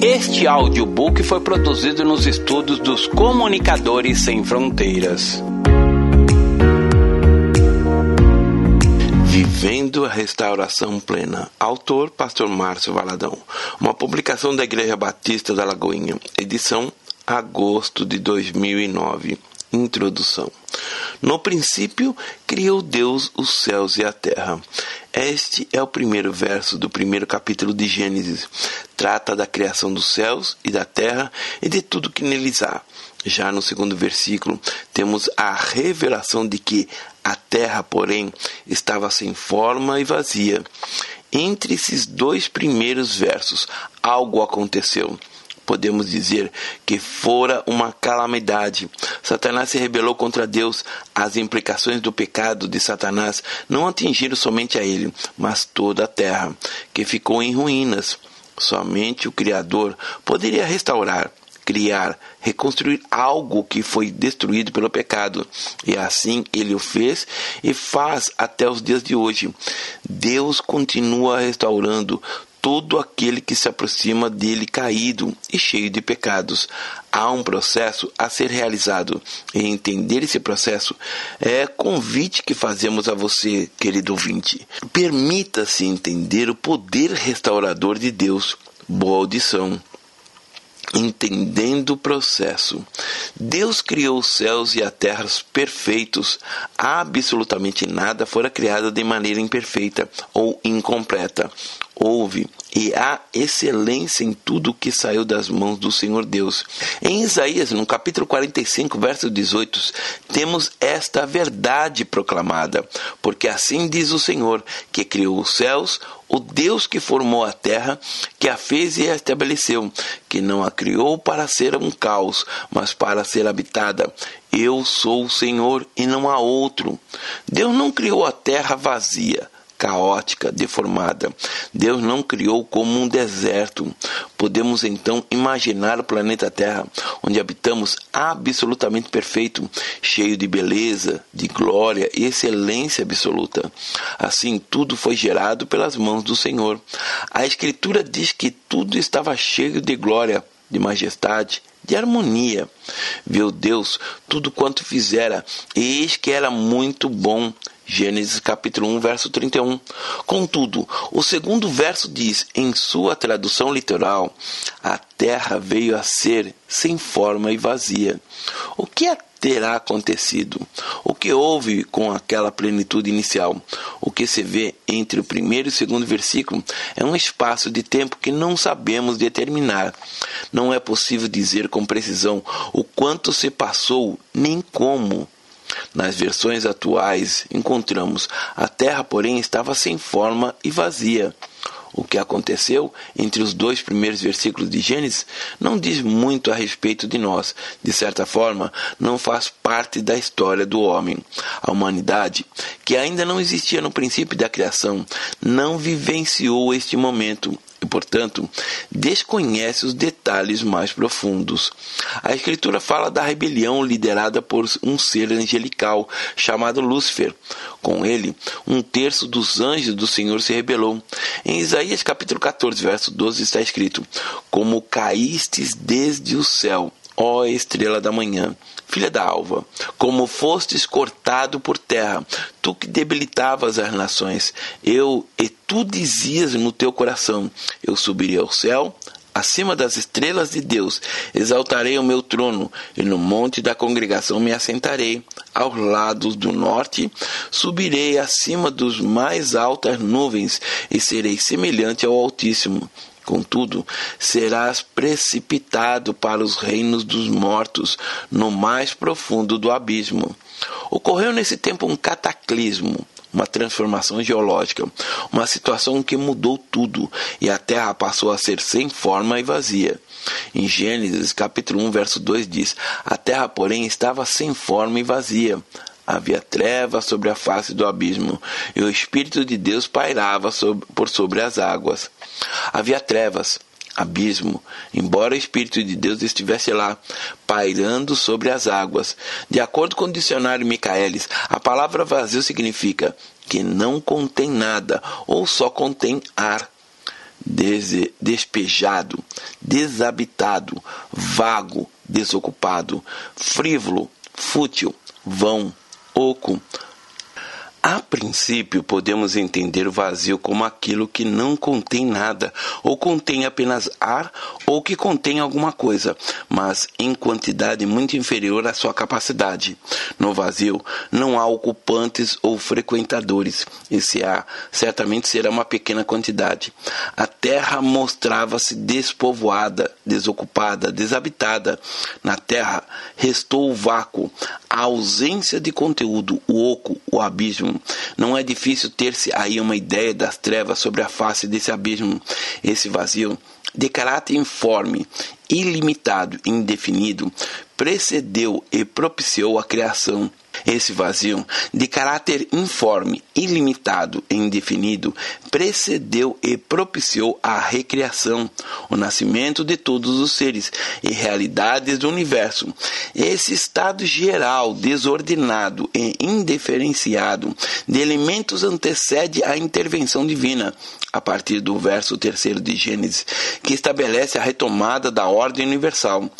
Este audiobook foi produzido nos estúdios dos Comunicadores Sem Fronteiras. Vivendo a Restauração Plena. Autor, Pastor Márcio Valadão. Uma publicação da Igreja Batista da Lagoinha. Edição, agosto de 2009. Introdução. No princípio, criou Deus os céus e a terra. Este é o primeiro verso do primeiro capítulo de Gênesis. Trata da criação dos céus e da terra e de tudo que neles há. Já no segundo versículo, temos a revelação de que a terra, porém, estava sem forma e vazia. Entre esses dois primeiros versos, algo aconteceu podemos dizer que fora uma calamidade. Satanás se rebelou contra Deus. As implicações do pecado de Satanás não atingiram somente a ele, mas toda a terra, que ficou em ruínas. Somente o Criador poderia restaurar criar, reconstruir algo que foi destruído pelo pecado. E assim ele o fez e faz até os dias de hoje. Deus continua restaurando todo aquele que se aproxima dele caído e cheio de pecados. Há um processo a ser realizado e entender esse processo é convite que fazemos a você, querido ouvinte. Permita-se entender o poder restaurador de Deus. Boa audição entendendo o processo. Deus criou os céus e a terra perfeitos. Absolutamente nada fora criado de maneira imperfeita ou incompleta houve e há excelência em tudo que saiu das mãos do Senhor Deus. Em Isaías, no capítulo 45, verso 18, temos esta verdade proclamada, porque assim diz o Senhor, que criou os céus, o Deus que formou a terra, que a fez e a estabeleceu, que não a criou para ser um caos, mas para ser habitada. Eu sou o Senhor e não há outro. Deus não criou a terra vazia caótica, deformada. Deus não criou como um deserto. Podemos então imaginar o planeta Terra, onde habitamos absolutamente perfeito, cheio de beleza, de glória e excelência absoluta. Assim, tudo foi gerado pelas mãos do Senhor. A Escritura diz que tudo estava cheio de glória, de majestade, de harmonia. Viu Deus tudo quanto fizera, eis que era muito bom. Gênesis capítulo 1, verso 31. Contudo, o segundo verso diz, em sua tradução literal, a terra veio a ser sem forma e vazia. O que terá acontecido? O que houve com aquela plenitude inicial? O que se vê entre o primeiro e o segundo versículo é um espaço de tempo que não sabemos determinar. Não é possível dizer com precisão o quanto se passou, nem como. Nas versões atuais, encontramos a terra, porém, estava sem forma e vazia. O que aconteceu entre os dois primeiros versículos de Gênesis não diz muito a respeito de nós. De certa forma, não faz parte da história do homem. A humanidade, que ainda não existia no princípio da criação, não vivenciou este momento e, portanto, desconhece os detalhes mais profundos. A Escritura fala da rebelião liderada por um ser angelical chamado Lúcifer. Com ele, um terço dos anjos do Senhor se rebelou. Em Isaías capítulo 14, verso 12 está escrito: Como caístes desde o céu, ó estrela da manhã, filha da alva, como fostes cortado por terra, tu que debilitavas as nações, eu e tu dizias no teu coração: Eu subirei ao céu, acima das estrelas de Deus, exaltarei o meu trono, e no monte da congregação me assentarei, aos lados do norte, subirei acima dos mais altas nuvens, e serei semelhante ao Altíssimo. Contudo, serás precipitado para os reinos dos mortos, no mais profundo do abismo. Ocorreu nesse tempo um cataclismo, uma transformação geológica, uma situação que mudou tudo e a terra passou a ser sem forma e vazia. Em Gênesis capítulo 1, verso 2 diz: A terra, porém, estava sem forma e vazia. Havia trevas sobre a face do abismo, e o Espírito de Deus pairava sobre, por sobre as águas. Havia trevas, abismo, embora o Espírito de Deus estivesse lá, pairando sobre as águas. De acordo com o dicionário Micaelis, a palavra vazio significa que não contém nada ou só contém ar. despejado, desabitado, vago, desocupado, frívolo, fútil, vão, oco, a princípio, podemos entender o vazio como aquilo que não contém nada, ou contém apenas ar, ou que contém alguma coisa, mas em quantidade muito inferior à sua capacidade. No vazio, não há ocupantes ou frequentadores, e se há, certamente será uma pequena quantidade. A terra mostrava-se despovoada, desocupada, desabitada. Na terra restou o vácuo, a ausência de conteúdo, o oco, o abismo. Não é difícil ter-se aí uma ideia das trevas sobre a face desse abismo, esse vazio, de caráter informe, ilimitado indefinido, precedeu e propiciou a criação esse vazio, de caráter informe, ilimitado e indefinido, precedeu e propiciou a recriação, o nascimento de todos os seres e realidades do universo. Esse estado geral, desordenado e indiferenciado de elementos antecede a intervenção divina, a partir do verso 3 de Gênesis, que estabelece a retomada da ordem universal.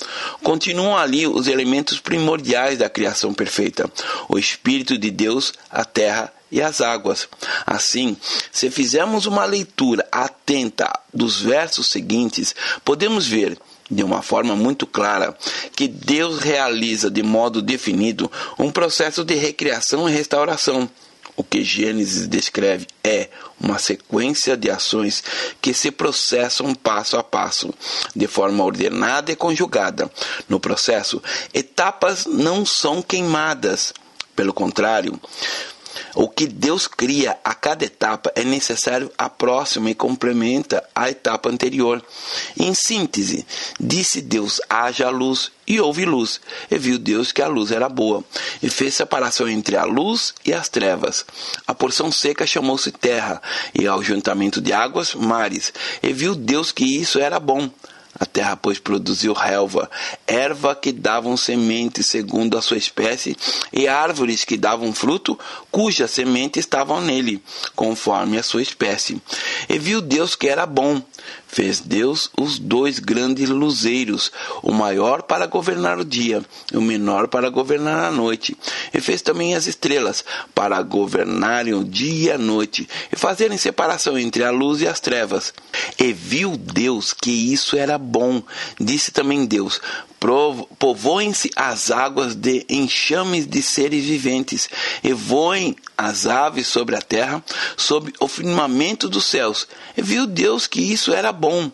Continuam ali os elementos primordiais da criação perfeita: o Espírito de Deus, a terra e as águas. Assim, se fizermos uma leitura atenta dos versos seguintes, podemos ver de uma forma muito clara que Deus realiza de modo definido um processo de recriação e restauração. O que Gênesis descreve é uma sequência de ações que se processam passo a passo, de forma ordenada e conjugada. No processo, etapas não são queimadas. Pelo contrário, o que Deus cria a cada etapa é necessário a próxima e complementa a etapa anterior. Em síntese, disse Deus: haja luz e houve luz. E viu Deus que a luz era boa, e fez separação entre a luz e as trevas. A porção seca chamou-se terra, e ao juntamento de águas, mares. E viu Deus que isso era bom. A terra, pois, produziu relva, erva que davam semente segundo a sua espécie, e árvores que davam fruto, cuja semente estavam nele, conforme a sua espécie. E viu Deus que era bom. Fez Deus os dois grandes luzeiros, o maior para governar o dia, e o menor para governar a noite. E fez também as estrelas, para governarem o dia e a noite, e fazerem separação entre a luz e as trevas. E viu Deus que isso era bom. Disse também Deus: povoem-se as águas de enxames de seres viventes, e voem as aves sobre a terra, sob o firmamento dos céus. E viu Deus que isso era bom.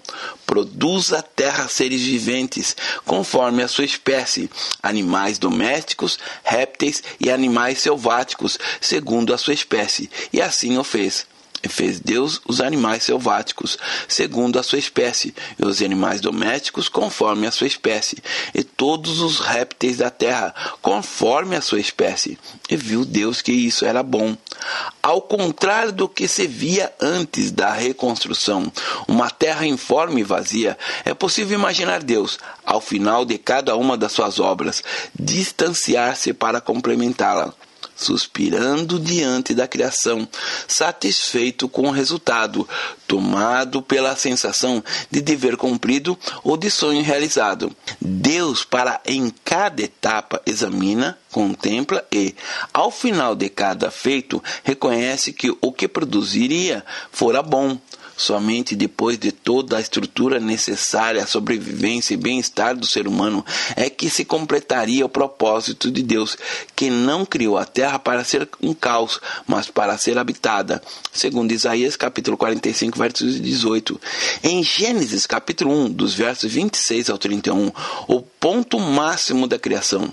Produz a terra seres viventes, conforme a sua espécie, animais domésticos, répteis e animais selváticos, segundo a sua espécie. E assim o fez. Fez Deus os animais selváticos, segundo a sua espécie, e os animais domésticos, conforme a sua espécie, e todos os répteis da terra, conforme a sua espécie. E viu Deus que isso era bom. Ao contrário do que se via antes da reconstrução, uma terra informe e vazia, é possível imaginar Deus, ao final de cada uma das suas obras, distanciar-se para complementá-la suspirando diante da criação, satisfeito com o resultado, tomado pela sensação de dever cumprido ou de sonho realizado. Deus, para em cada etapa, examina, contempla e, ao final de cada feito, reconhece que o que produziria fora bom Somente depois de toda a estrutura necessária à sobrevivência e bem-estar do ser humano é que se completaria o propósito de Deus, que não criou a terra para ser um caos, mas para ser habitada. Segundo Isaías capítulo 45, versos 18. Em Gênesis capítulo 1, dos versos 26 ao 31, o ponto máximo da criação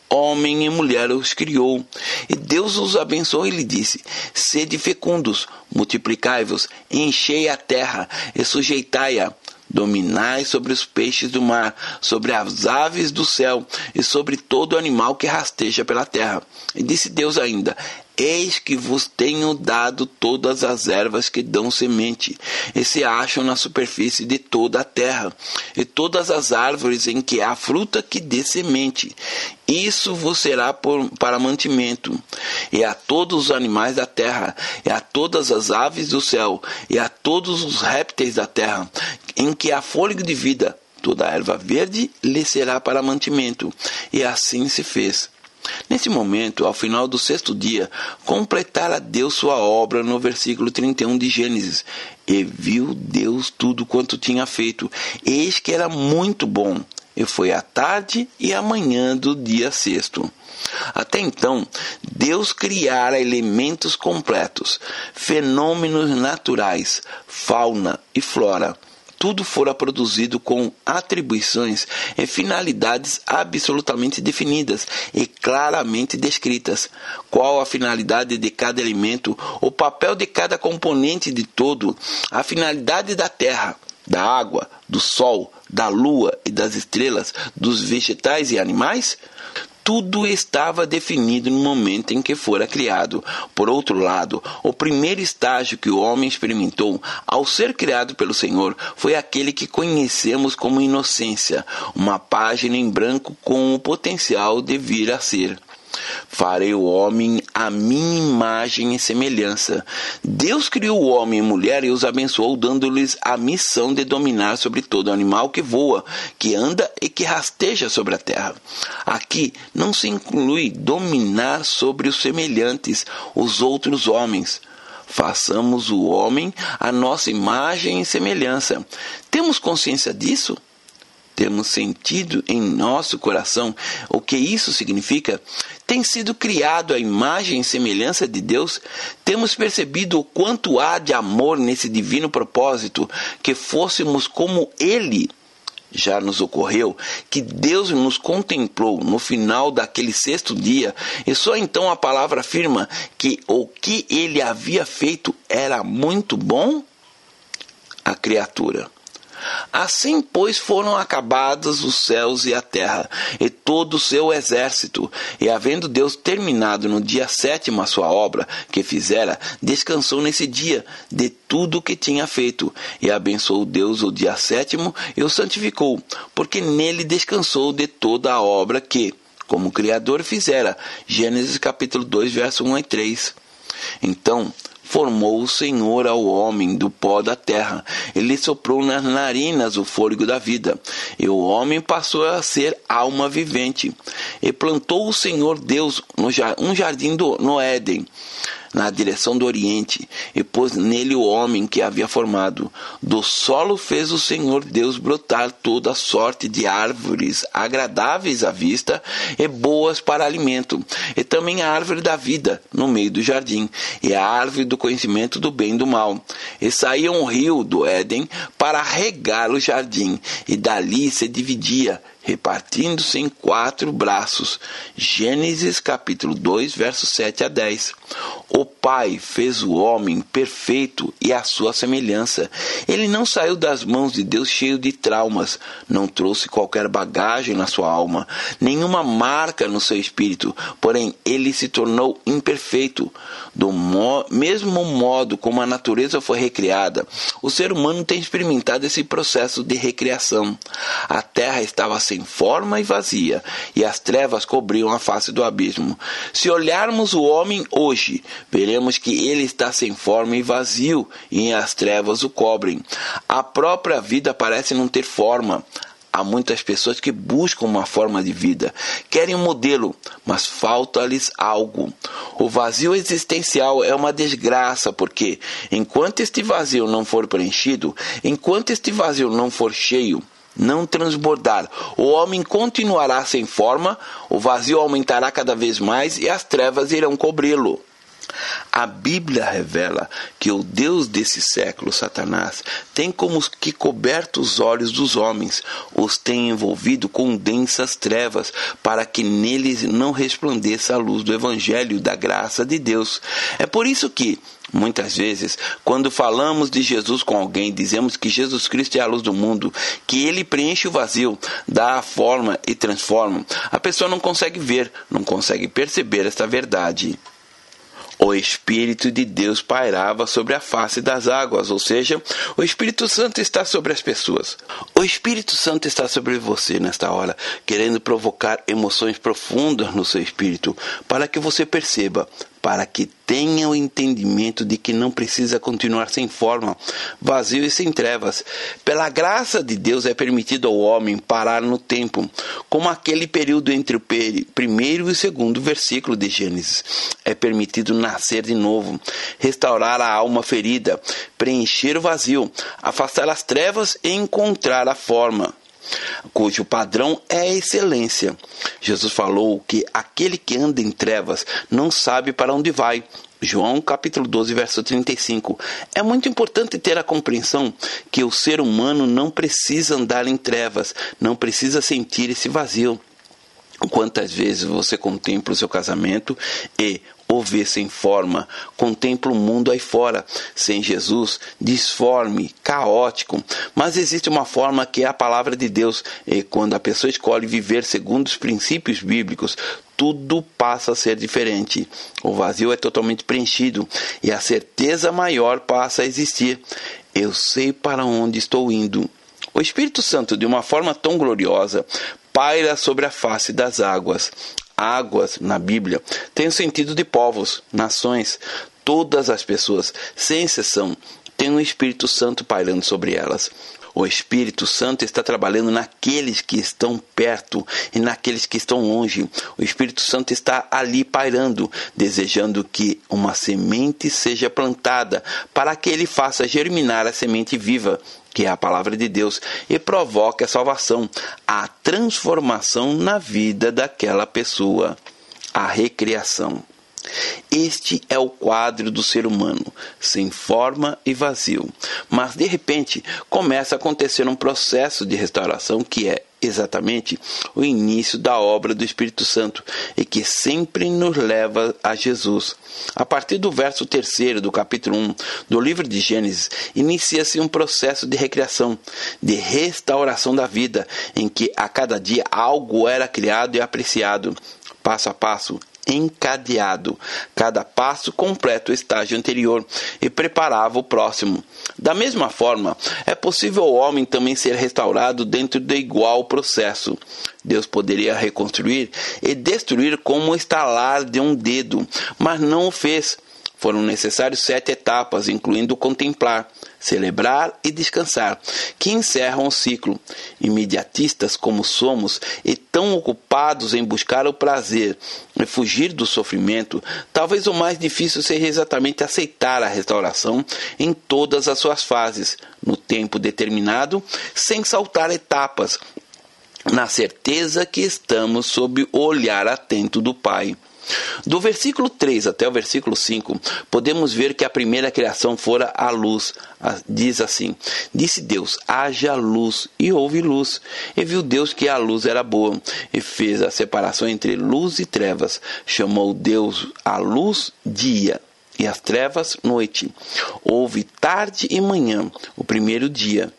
homem e mulher os criou. E Deus os abençoou e lhe disse: Sede fecundos, multiplicai-vos, enchei a terra e sujeitai-a. Dominai sobre os peixes do mar, sobre as aves do céu e sobre todo animal que rasteja pela terra. E disse Deus ainda: Eis que vos tenho dado todas as ervas que dão semente, e se acham na superfície de toda a terra, e todas as árvores em que há fruta que dê semente. Isso vos será por, para mantimento, e a todos os animais da terra, e a todas as aves do céu, e a todos os répteis da terra, em que há fôlego de vida. Toda a erva verde lhe será para mantimento. E assim se fez. Nesse momento, ao final do sexto dia, completara Deus sua obra no versículo 31 de Gênesis. E viu Deus tudo quanto tinha feito, eis que era muito bom. E foi a tarde e a manhã do dia sexto. Até então, Deus criara elementos completos, fenômenos naturais, fauna e flora tudo fora produzido com atribuições e finalidades absolutamente definidas e claramente descritas. Qual a finalidade de cada elemento, o papel de cada componente de todo, a finalidade da terra, da água, do sol, da lua e das estrelas, dos vegetais e animais? Tudo estava definido no momento em que fora criado. Por outro lado, o primeiro estágio que o homem experimentou ao ser criado pelo Senhor foi aquele que conhecemos como inocência, uma página em branco com o potencial de vir a ser. Farei o homem à minha imagem e semelhança. Deus criou o homem e mulher e os abençoou, dando-lhes a missão de dominar sobre todo animal que voa, que anda e que rasteja sobre a terra. Aqui não se inclui dominar sobre os semelhantes, os outros homens. Façamos o homem à nossa imagem e semelhança. Temos consciência disso? Temos sentido em nosso coração o que isso significa, tem sido criado à imagem e semelhança de Deus, temos percebido o quanto há de amor nesse divino propósito, que fôssemos como Ele. Já nos ocorreu que Deus nos contemplou no final daquele sexto dia, e só então a palavra afirma que o que ele havia feito era muito bom? A criatura Assim, pois, foram acabados os céus e a terra, e todo o seu exército. E havendo Deus terminado no dia sétimo a sua obra que fizera, descansou nesse dia de tudo o que tinha feito. E abençoou Deus o dia sétimo e o santificou, porque nele descansou de toda a obra que, como Criador, fizera. Gênesis capítulo 2, verso 1 e 3. Então, formou o Senhor ao homem do pó da terra. Ele soprou nas narinas o fôlego da vida, e o homem passou a ser alma vivente. E plantou o Senhor Deus um jardim do, no Éden na direção do Oriente, e pôs nele o homem que havia formado. Do solo fez o Senhor Deus brotar toda sorte de árvores agradáveis à vista e boas para alimento, e também a árvore da vida no meio do jardim, e a árvore do conhecimento do bem e do mal. E saía um rio do Éden para regar o jardim, e dali se dividia repartindo-se em quatro braços. Gênesis capítulo 2, versos 7 a 10. O Pai fez o homem perfeito e à sua semelhança. Ele não saiu das mãos de Deus cheio de traumas, não trouxe qualquer bagagem na sua alma, nenhuma marca no seu espírito, porém ele se tornou imperfeito. Do mo mesmo modo como a natureza foi recriada, o ser humano tem experimentado esse processo de recriação. A terra estava sem forma e vazia, e as trevas cobriam a face do abismo. Se olharmos o homem hoje, veremos que ele está sem forma e vazio, e as trevas o cobrem. A própria vida parece não ter forma. Há muitas pessoas que buscam uma forma de vida, querem um modelo, mas falta-lhes algo. O vazio existencial é uma desgraça, porque enquanto este vazio não for preenchido, enquanto este vazio não for cheio, não transbordar. O homem continuará sem forma, o vazio aumentará cada vez mais e as trevas irão cobri-lo. A Bíblia revela que o Deus desse século, Satanás, tem como que coberto os olhos dos homens, os tem envolvido com densas trevas, para que neles não resplandeça a luz do Evangelho da graça de Deus. É por isso que, Muitas vezes, quando falamos de Jesus com alguém, dizemos que Jesus Cristo é a luz do mundo, que ele preenche o vazio, dá a forma e transforma. A pessoa não consegue ver, não consegue perceber esta verdade o Espírito de Deus pairava sobre a face das águas, ou seja, o Espírito Santo está sobre as pessoas. O Espírito Santo está sobre você nesta hora, querendo provocar emoções profundas no seu espírito, para que você perceba para que tenha o entendimento de que não precisa continuar sem forma, vazio e sem trevas. Pela graça de Deus é permitido ao homem parar no tempo, como aquele período entre o primeiro e o segundo versículo de Gênesis. É permitido nascer de novo, restaurar a alma ferida, preencher o vazio, afastar as trevas e encontrar a forma cujo padrão é a excelência. Jesus falou que aquele que anda em trevas não sabe para onde vai. João capítulo 12, verso 35. É muito importante ter a compreensão que o ser humano não precisa andar em trevas, não precisa sentir esse vazio. Quantas vezes você contempla o seu casamento e o vê sem forma, contempla o mundo aí fora, sem Jesus, disforme, caótico. Mas existe uma forma que é a palavra de Deus, e quando a pessoa escolhe viver segundo os princípios bíblicos, tudo passa a ser diferente. O vazio é totalmente preenchido e a certeza maior passa a existir. Eu sei para onde estou indo. O Espírito Santo, de uma forma tão gloriosa, paira sobre a face das águas. Águas, na Bíblia, tem o sentido de povos, nações, todas as pessoas, sem exceção, têm o um Espírito Santo pairando sobre elas. O Espírito Santo está trabalhando naqueles que estão perto e naqueles que estão longe. O Espírito Santo está ali pairando, desejando que uma semente seja plantada para que ele faça germinar a semente viva que é a palavra de Deus, e provoque a salvação, a transformação na vida daquela pessoa, a recriação. Este é o quadro do ser humano, sem forma e vazio. Mas de repente começa a acontecer um processo de restauração que é exatamente o início da obra do Espírito Santo e que sempre nos leva a Jesus. A partir do verso 3 do capítulo 1 do livro de Gênesis, inicia-se um processo de recriação, de restauração da vida, em que a cada dia algo era criado e apreciado. Passo a passo, encadeado. Cada passo completa o estágio anterior e preparava o próximo. Da mesma forma, é possível o homem também ser restaurado dentro do igual processo. Deus poderia reconstruir e destruir como o estalar de um dedo, mas não o fez. Foram necessárias sete etapas, incluindo contemplar, celebrar e descansar, que encerram o ciclo. Imediatistas como somos e tão ocupados em buscar o prazer e fugir do sofrimento, talvez o mais difícil seja exatamente aceitar a restauração em todas as suas fases, no tempo determinado, sem saltar etapas, na certeza que estamos sob o olhar atento do Pai. Do versículo 3 até o versículo 5, podemos ver que a primeira criação fora a luz. Diz assim: Disse Deus: haja luz, e houve luz. E viu Deus que a luz era boa, e fez a separação entre luz e trevas. Chamou Deus a luz dia, e as trevas noite. Houve tarde e manhã, o primeiro dia.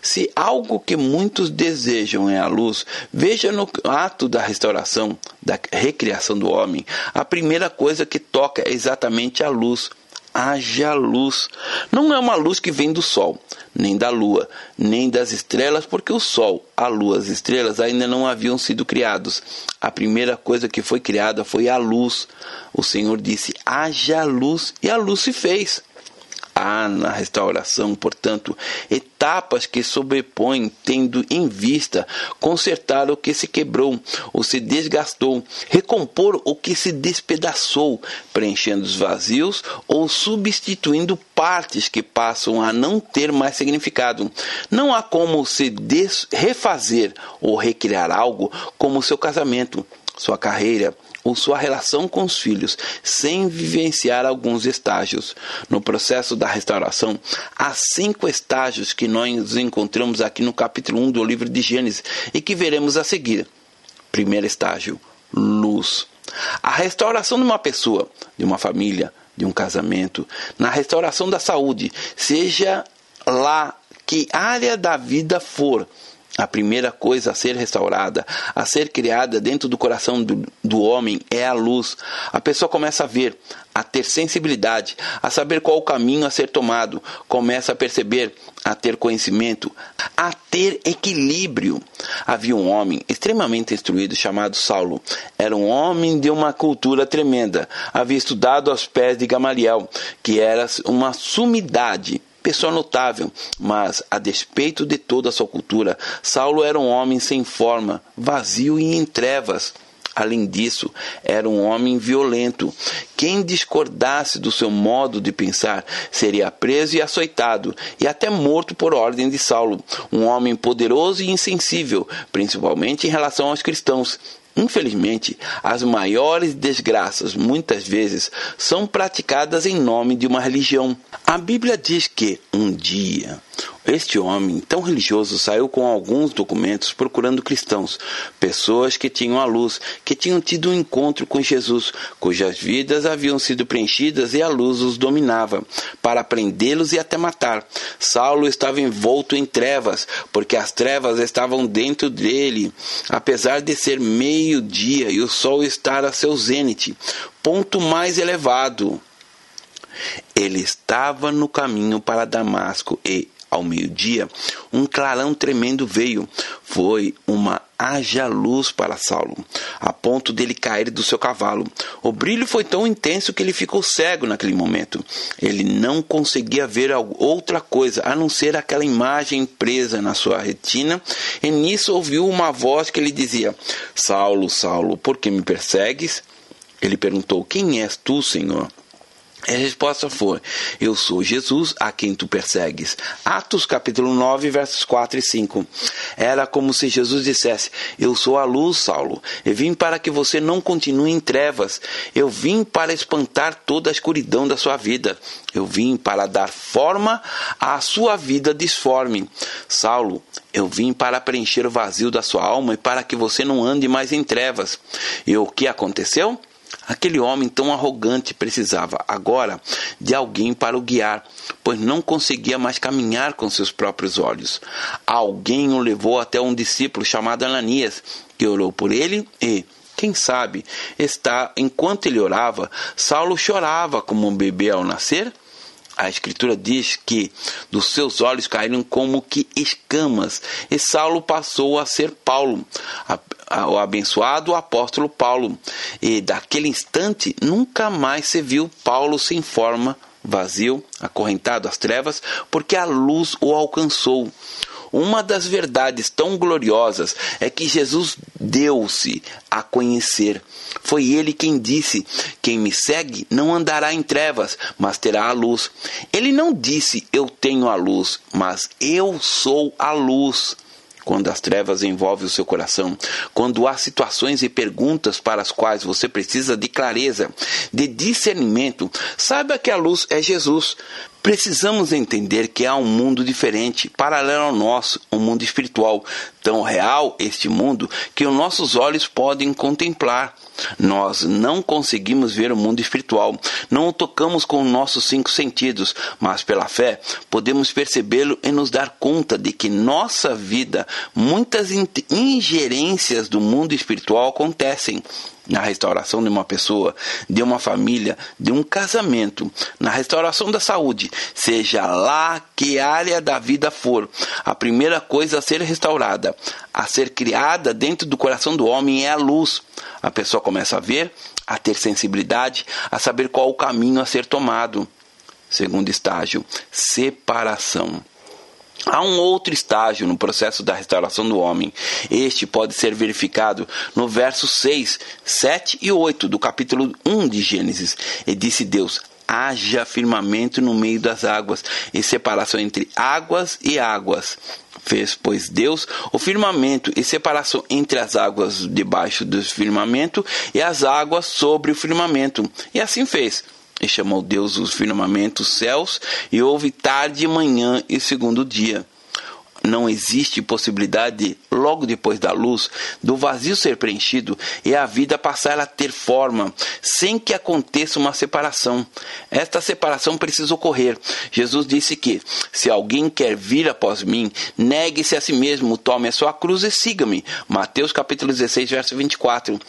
Se algo que muitos desejam é a luz, veja no ato da restauração, da recriação do homem, a primeira coisa que toca é exatamente a luz. Haja luz. Não é uma luz que vem do sol, nem da lua, nem das estrelas, porque o sol, a lua, as estrelas ainda não haviam sido criados. A primeira coisa que foi criada foi a luz. O Senhor disse: haja luz, e a luz se fez. Há na restauração, portanto, etapas que sobrepõem, tendo em vista consertar o que se quebrou ou se desgastou, recompor o que se despedaçou, preenchendo os vazios ou substituindo partes que passam a não ter mais significado. Não há como se refazer ou recriar algo como seu casamento, sua carreira ou sua relação com os filhos, sem vivenciar alguns estágios. No processo da restauração, há cinco estágios que nós encontramos aqui no capítulo 1 do livro de Gênesis e que veremos a seguir. Primeiro estágio: luz. A restauração de uma pessoa, de uma família, de um casamento, na restauração da saúde, seja lá que área da vida for, a primeira coisa a ser restaurada, a ser criada dentro do coração do, do, homem é a luz. A pessoa começa a ver, a ter sensibilidade, a saber qual o caminho a ser tomado, começa a perceber, a ter conhecimento, a ter equilíbrio. Havia um homem extremamente instruído chamado Saulo. Era um homem de uma cultura tremenda. Havia estudado aos pés de Gamaliel, que era uma sumidade pessoa notável, mas, a despeito de toda a sua cultura, Saulo era um homem sem forma, vazio e em trevas. Além disso, era um homem violento. Quem discordasse do seu modo de pensar seria preso e açoitado, e até morto por ordem de Saulo, um homem poderoso e insensível, principalmente em relação aos cristãos. Infelizmente, as maiores desgraças muitas vezes são praticadas em nome de uma religião. A Bíblia diz que um dia este homem tão religioso saiu com alguns documentos procurando cristãos, pessoas que tinham a luz, que tinham tido um encontro com Jesus, cujas vidas haviam sido preenchidas e a luz os dominava, para prendê-los e até matar. Saulo estava envolto em trevas, porque as trevas estavam dentro dele, apesar de ser meio-dia e o sol estar a seu zênite, ponto mais elevado. Ele estava no caminho para Damasco e, ao meio-dia, um clarão tremendo veio. Foi uma haja luz para Saulo, a ponto dele cair do seu cavalo. O brilho foi tão intenso que ele ficou cego naquele momento. Ele não conseguia ver outra coisa a não ser aquela imagem presa na sua retina, e nisso ouviu uma voz que lhe dizia: Saulo, Saulo, por que me persegues? Ele perguntou: Quem és tu, Senhor? A resposta foi: Eu sou Jesus a quem tu persegues. Atos capítulo 9, versos 4 e 5. Era como se Jesus dissesse: Eu sou a luz, Saulo. Eu vim para que você não continue em trevas. Eu vim para espantar toda a escuridão da sua vida. Eu vim para dar forma à sua vida disforme. Saulo, eu vim para preencher o vazio da sua alma e para que você não ande mais em trevas. E o que aconteceu? Aquele homem tão arrogante precisava agora de alguém para o guiar, pois não conseguia mais caminhar com seus próprios olhos. Alguém o levou até um discípulo chamado Ananias, que orou por ele e, quem sabe, está enquanto ele orava, Saulo chorava como um bebê ao nascer a escritura diz que dos seus olhos caíram como que escamas, e Saulo passou a ser Paulo, a, a, o abençoado apóstolo Paulo. E daquele instante nunca mais se viu Paulo sem forma, vazio, acorrentado às trevas, porque a luz o alcançou. Uma das verdades tão gloriosas é que Jesus deu-se a conhecer. Foi ele quem disse: Quem me segue não andará em trevas, mas terá a luz. Ele não disse: Eu tenho a luz, mas eu sou a luz quando as trevas envolvem o seu coração, quando há situações e perguntas para as quais você precisa de clareza, de discernimento, saiba que a luz é Jesus. Precisamos entender que há um mundo diferente, paralelo ao nosso, um mundo espiritual, tão real este mundo que os nossos olhos podem contemplar. Nós não conseguimos ver o mundo espiritual, não o tocamos com nossos cinco sentidos, mas pela fé podemos percebê-lo e nos dar conta de que nossa vida, muitas ingerências do mundo espiritual acontecem na restauração de uma pessoa, de uma família, de um casamento, na restauração da saúde, seja lá que área da vida for, a primeira coisa a ser restaurada, a ser criada dentro do coração do homem é a luz. A pessoa começa a ver, a ter sensibilidade, a saber qual o caminho a ser tomado. Segundo estágio, separação. Há um outro estágio no processo da restauração do homem. Este pode ser verificado no verso 6, 7 e 8 do capítulo 1 de Gênesis. E disse Deus: haja firmamento no meio das águas, e separação entre águas e águas. Fez, pois, Deus o firmamento e separação entre as águas debaixo do firmamento e as águas sobre o firmamento. E assim fez. E chamou Deus os firmamentos céus, e houve tarde manhã e segundo dia não existe possibilidade, logo depois da luz, do vazio ser preenchido e a vida passar a ter forma, sem que aconteça uma separação. Esta separação precisa ocorrer. Jesus disse que, se alguém quer vir após mim, negue-se a si mesmo, tome a sua cruz e siga-me. Mateus capítulo 16, verso 24.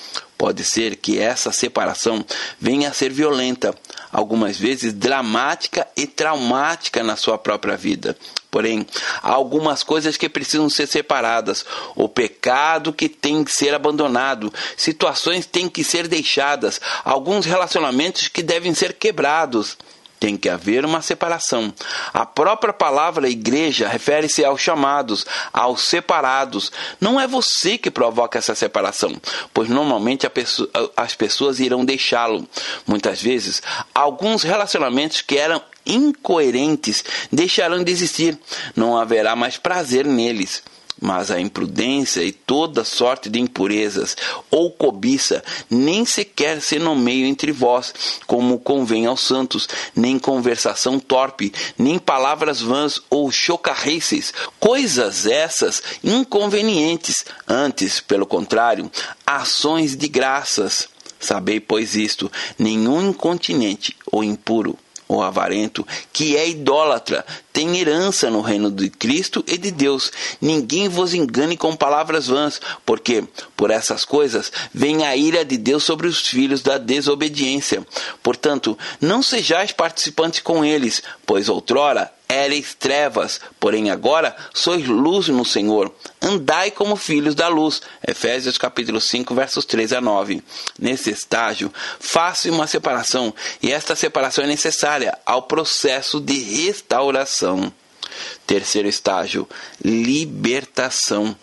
Pode ser que essa separação venha a ser violenta, algumas vezes dramática e traumática na sua própria vida. Porém, há algumas coisas que precisam ser separadas. O pecado que tem que ser abandonado, situações têm que ser deixadas, alguns relacionamentos que devem ser quebrados. Tem que haver uma separação. A própria palavra igreja refere-se aos chamados, aos separados. Não é você que provoca essa separação, pois normalmente pessoa, as pessoas irão deixá-lo. Muitas vezes, alguns relacionamentos que eram incoerentes deixarão de existir, não haverá mais prazer neles. Mas a imprudência e toda sorte de impurezas ou cobiça nem sequer se nomeio entre vós, como convém aos santos, nem conversação torpe, nem palavras vãs ou chocarrices, coisas essas inconvenientes, antes, pelo contrário, ações de graças. Sabei, pois, isto: nenhum incontinente ou impuro ou avarento, que é idólatra, tem herança no reino de Cristo e de Deus. Ninguém vos engane com palavras vãs, porque por essas coisas vem a ira de Deus sobre os filhos da desobediência. Portanto, não sejais participantes com eles, pois outrora éreis trevas, porém agora sois luz no Senhor. Andai como filhos da luz. Efésios capítulo 5, versos 3 a 9. Nesse estágio, faça uma separação, e esta separação é necessária ao processo de restauração. Terceiro estágio, libertação.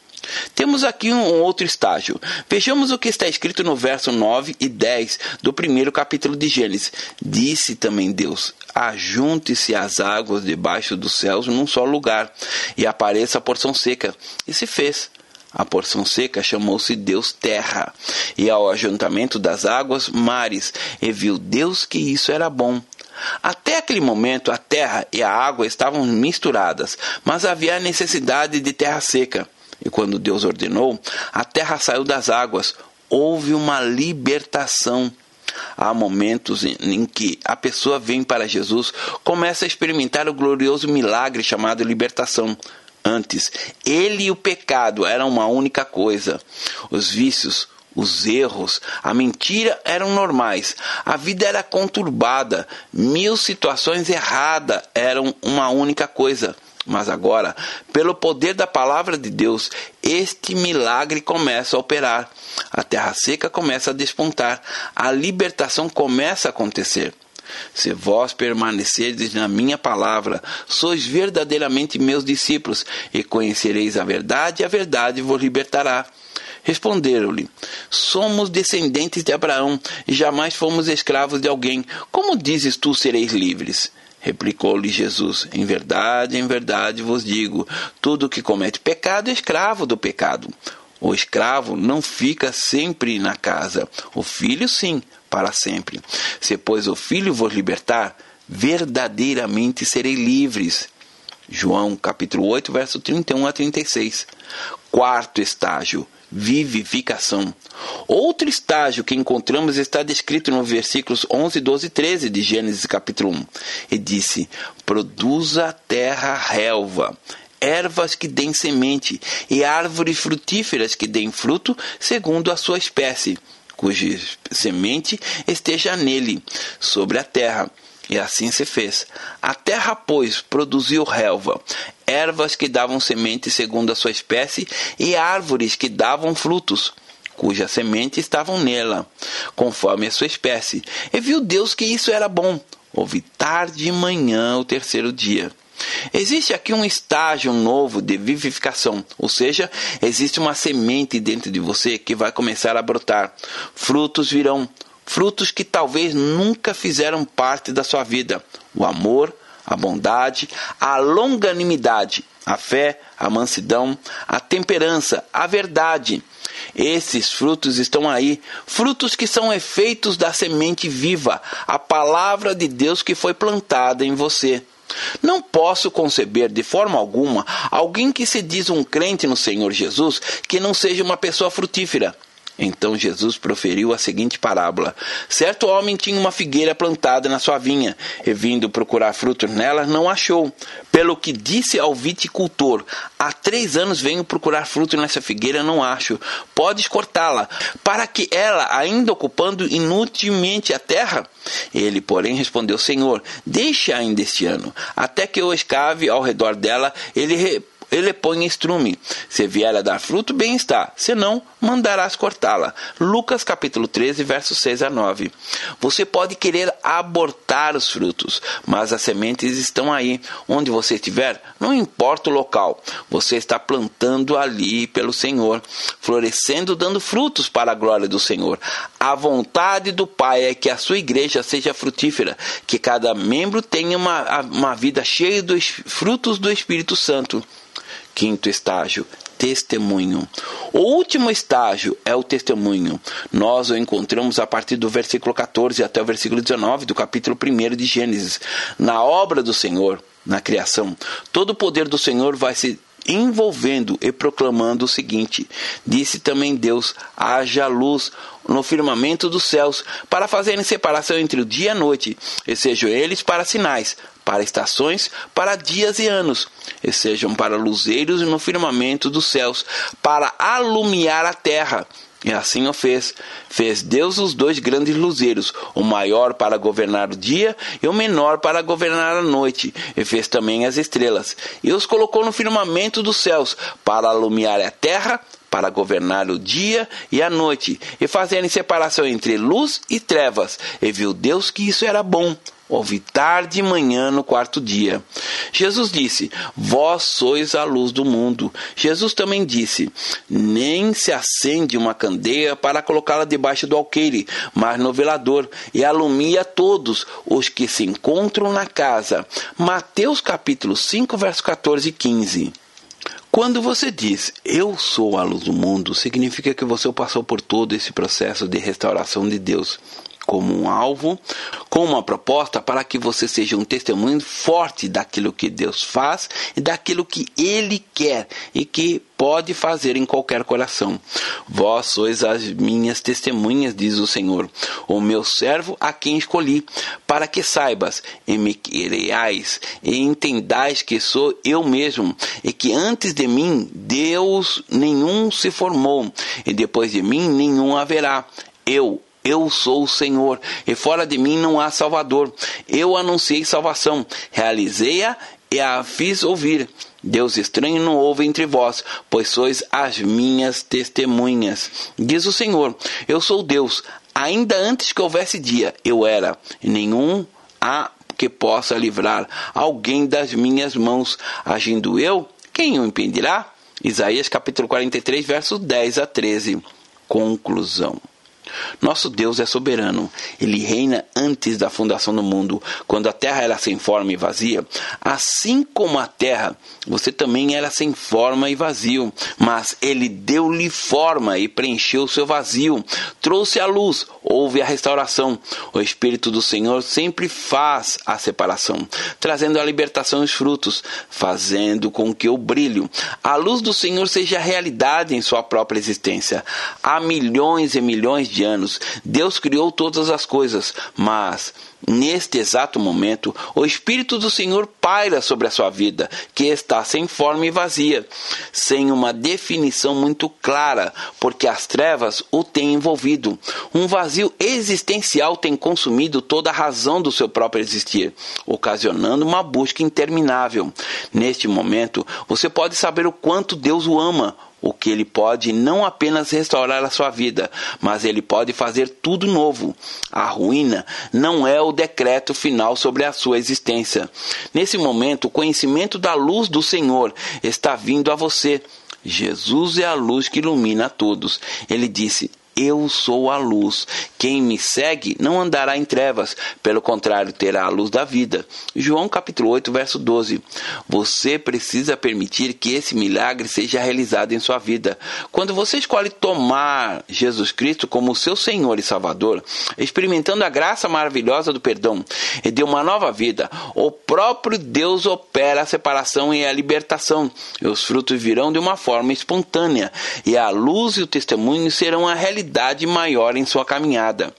Temos aqui um outro estágio. Vejamos o que está escrito no verso 9 e 10 do primeiro capítulo de Gênesis. Disse também Deus: Ajunte-se as águas debaixo dos céus num só lugar, e apareça a porção seca. E se fez. A porção seca chamou-se Deus Terra, e ao ajuntamento das águas, mares, e viu Deus que isso era bom. Até aquele momento, a terra e a água estavam misturadas, mas havia necessidade de terra seca. E quando Deus ordenou, a terra saiu das águas. Houve uma libertação. Há momentos em que a pessoa vem para Jesus, começa a experimentar o glorioso milagre chamado libertação. Antes, ele e o pecado eram uma única coisa. Os vícios, os erros, a mentira eram normais. A vida era conturbada. Mil situações erradas eram uma única coisa. Mas agora, pelo poder da palavra de Deus, este milagre começa a operar. A terra seca começa a despontar. A libertação começa a acontecer. Se vós permanecerdes na minha palavra, sois verdadeiramente meus discípulos, e conhecereis a verdade, e a verdade vos libertará. Responderam-lhe: Somos descendentes de Abraão, e jamais fomos escravos de alguém. Como dizes tu sereis livres? Replicou-lhe Jesus: Em verdade, em verdade vos digo: todo que comete pecado é escravo do pecado. O escravo não fica sempre na casa, o filho sim, para sempre. Se, pois, o filho vos libertar, verdadeiramente serei livres. João capítulo 8, verso 31 a 36. Quarto estágio vivificação. Outro estágio que encontramos está descrito no versículos 11, 12 e 13 de Gênesis capítulo 1. E disse: Produza a terra relva, ervas que deem semente, e árvores frutíferas que deem fruto segundo a sua espécie, cuja semente esteja nele, sobre a terra e assim se fez. A terra, pois, produziu relva, ervas que davam semente segundo a sua espécie, e árvores que davam frutos, cuja semente estavam nela, conforme a sua espécie. E viu Deus que isso era bom. Houve tarde e manhã o terceiro dia. Existe aqui um estágio novo de vivificação, ou seja, existe uma semente dentro de você que vai começar a brotar. Frutos virão, frutos que talvez nunca fizeram parte da sua vida: o amor, a bondade, a longanimidade, a fé, a mansidão, a temperança, a verdade. Esses frutos estão aí, frutos que são efeitos da semente viva, a palavra de Deus que foi plantada em você. Não posso conceber de forma alguma alguém que se diz um crente no Senhor Jesus que não seja uma pessoa frutífera. Então Jesus proferiu a seguinte parábola: Certo homem tinha uma figueira plantada na sua vinha, e vindo procurar frutos nela, não achou. Pelo que disse ao viticultor: Há três anos venho procurar frutos nessa figueira, não acho. Podes cortá-la, para que ela, ainda ocupando inutilmente a terra? Ele, porém, respondeu: Senhor, deixe ainda este ano, até que eu escave ao redor dela. Ele ele põe estrume. Se vier a dar fruto, bem está. Se não, mandarás cortá-la. Lucas capítulo 13, versos 6 a 9. Você pode querer abortar os frutos, mas as sementes estão aí. Onde você estiver, não importa o local. Você está plantando ali pelo Senhor, florescendo, dando frutos para a glória do Senhor. A vontade do Pai é que a sua igreja seja frutífera, que cada membro tenha uma, uma vida cheia dos frutos do Espírito Santo. Quinto estágio, testemunho. O último estágio é o testemunho. Nós o encontramos a partir do versículo 14 até o versículo 19 do capítulo 1 de Gênesis. Na obra do Senhor, na criação, todo o poder do Senhor vai se envolvendo e proclamando o seguinte: Disse também Deus: haja luz no firmamento dos céus, para fazerem separação entre o dia e a noite, e sejam eles para sinais, para estações, para dias e anos, e sejam para luzeiros no firmamento dos céus, para alumiar a terra. E assim o fez. Fez Deus os dois grandes luzeiros, o maior para governar o dia e o menor para governar a noite. E fez também as estrelas. E os colocou no firmamento dos céus, para alumiar a terra, para governar o dia e a noite, e fazerem separação entre luz e trevas. E viu Deus que isso era bom. Houve tarde e manhã no quarto dia. Jesus disse: Vós sois a luz do mundo. Jesus também disse: Nem se acende uma candeia para colocá-la debaixo do alqueire, mas no velador, e alumia todos os que se encontram na casa. Mateus capítulo 5, verso 14 e 15. Quando você diz eu sou a luz do mundo, significa que você passou por todo esse processo de restauração de Deus como um alvo, com uma proposta para que você seja um testemunho forte daquilo que Deus faz e daquilo que Ele quer e que pode fazer em qualquer coração. Vós sois as minhas testemunhas, diz o Senhor, o meu servo a quem escolhi, para que saibas e me quereais e entendais que sou eu mesmo e que antes de mim Deus nenhum se formou e depois de mim nenhum haverá. Eu, eu sou o Senhor, e fora de mim não há Salvador. Eu anunciei salvação, realizei-a e a fiz ouvir. Deus estranho não houve entre vós, pois sois as minhas testemunhas. Diz o Senhor: Eu sou Deus. Ainda antes que houvesse dia, eu era, e nenhum há que possa livrar alguém das minhas mãos. Agindo eu, quem o impedirá? Isaías capítulo 43, versos 10 a 13. Conclusão. Nosso Deus é soberano. Ele reina antes da fundação do mundo, quando a terra era sem forma e vazia. Assim como a terra, você também era sem forma e vazio, mas ele deu-lhe forma e preencheu o seu vazio. Trouxe a luz, houve a restauração. O Espírito do Senhor sempre faz a separação, trazendo a libertação e os frutos, fazendo com que o brilho, a luz do Senhor seja realidade em sua própria existência. Há milhões e milhões de anos, Deus criou todas as coisas, mas Neste exato momento, o Espírito do Senhor paira sobre a sua vida, que está sem forma e vazia, sem uma definição muito clara, porque as trevas o têm envolvido. Um vazio existencial tem consumido toda a razão do seu próprio existir, ocasionando uma busca interminável. Neste momento, você pode saber o quanto Deus o ama, o que ele pode não apenas restaurar a sua vida, mas ele pode fazer tudo novo. A ruína não é o decreto final sobre a sua existência. Nesse momento, o conhecimento da luz do Senhor está vindo a você. Jesus é a luz que ilumina a todos. Ele disse: eu sou a luz. Quem me segue não andará em trevas, pelo contrário, terá a luz da vida. João capítulo 8, verso 12. Você precisa permitir que esse milagre seja realizado em sua vida. Quando você escolhe tomar Jesus Cristo como seu Senhor e Salvador, experimentando a graça maravilhosa do perdão e de uma nova vida, o próprio Deus opera a separação e a libertação. E os frutos virão de uma forma espontânea, e a luz e o testemunho serão a realidade maior em sua caminhada.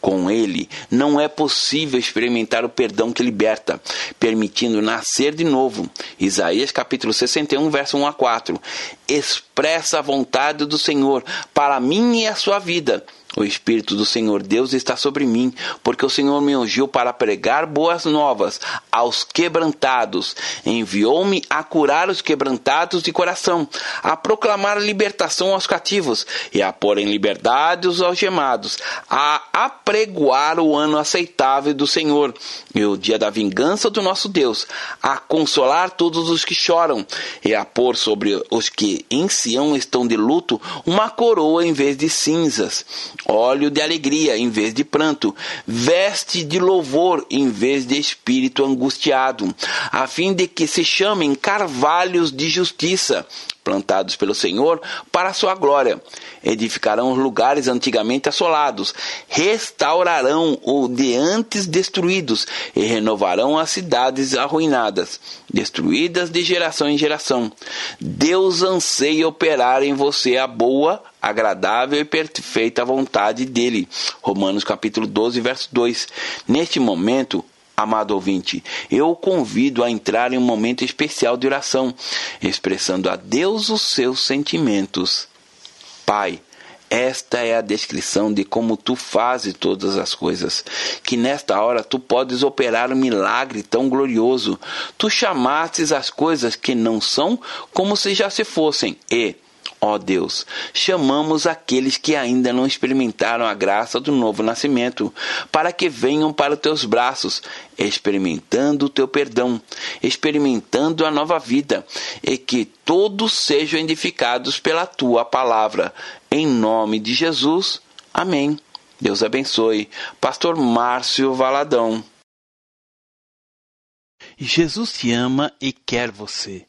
Com ele, não é possível experimentar o perdão que liberta, permitindo nascer de novo. Isaías capítulo 61, verso 1 a 4. Expressa a vontade do Senhor para mim e a sua vida o Espírito do Senhor Deus está sobre mim, porque o Senhor me ungiu para pregar boas novas aos quebrantados. Enviou-me a curar os quebrantados de coração, a proclamar libertação aos cativos e a pôr em liberdade os algemados, a apregoar o ano aceitável do Senhor e o dia da vingança do nosso Deus, a consolar todos os que choram e a pôr sobre os que em Sião estão de luto uma coroa em vez de cinzas óleo de alegria em vez de pranto, veste de louvor em vez de espírito angustiado, a fim de que se chamem carvalhos de justiça, plantados pelo Senhor para a sua glória. Edificarão os lugares antigamente assolados, restaurarão o de antes destruídos e renovarão as cidades arruinadas, destruídas de geração em geração. Deus anseia operar em você a boa, agradável e perfeita vontade dele. Romanos capítulo 12, verso 2. Neste momento, Amado ouvinte, eu o convido a entrar em um momento especial de oração, expressando a Deus os seus sentimentos. Pai, esta é a descrição de como tu fazes todas as coisas. Que nesta hora tu podes operar um milagre tão glorioso. Tu chamastes as coisas que não são como se já se fossem, e, Ó Deus, chamamos aqueles que ainda não experimentaram a graça do novo nascimento, para que venham para os teus braços, experimentando o teu perdão, experimentando a nova vida, e que todos sejam edificados pela tua palavra. Em nome de Jesus. Amém. Deus abençoe. Pastor Márcio Valadão. Jesus te ama e quer você.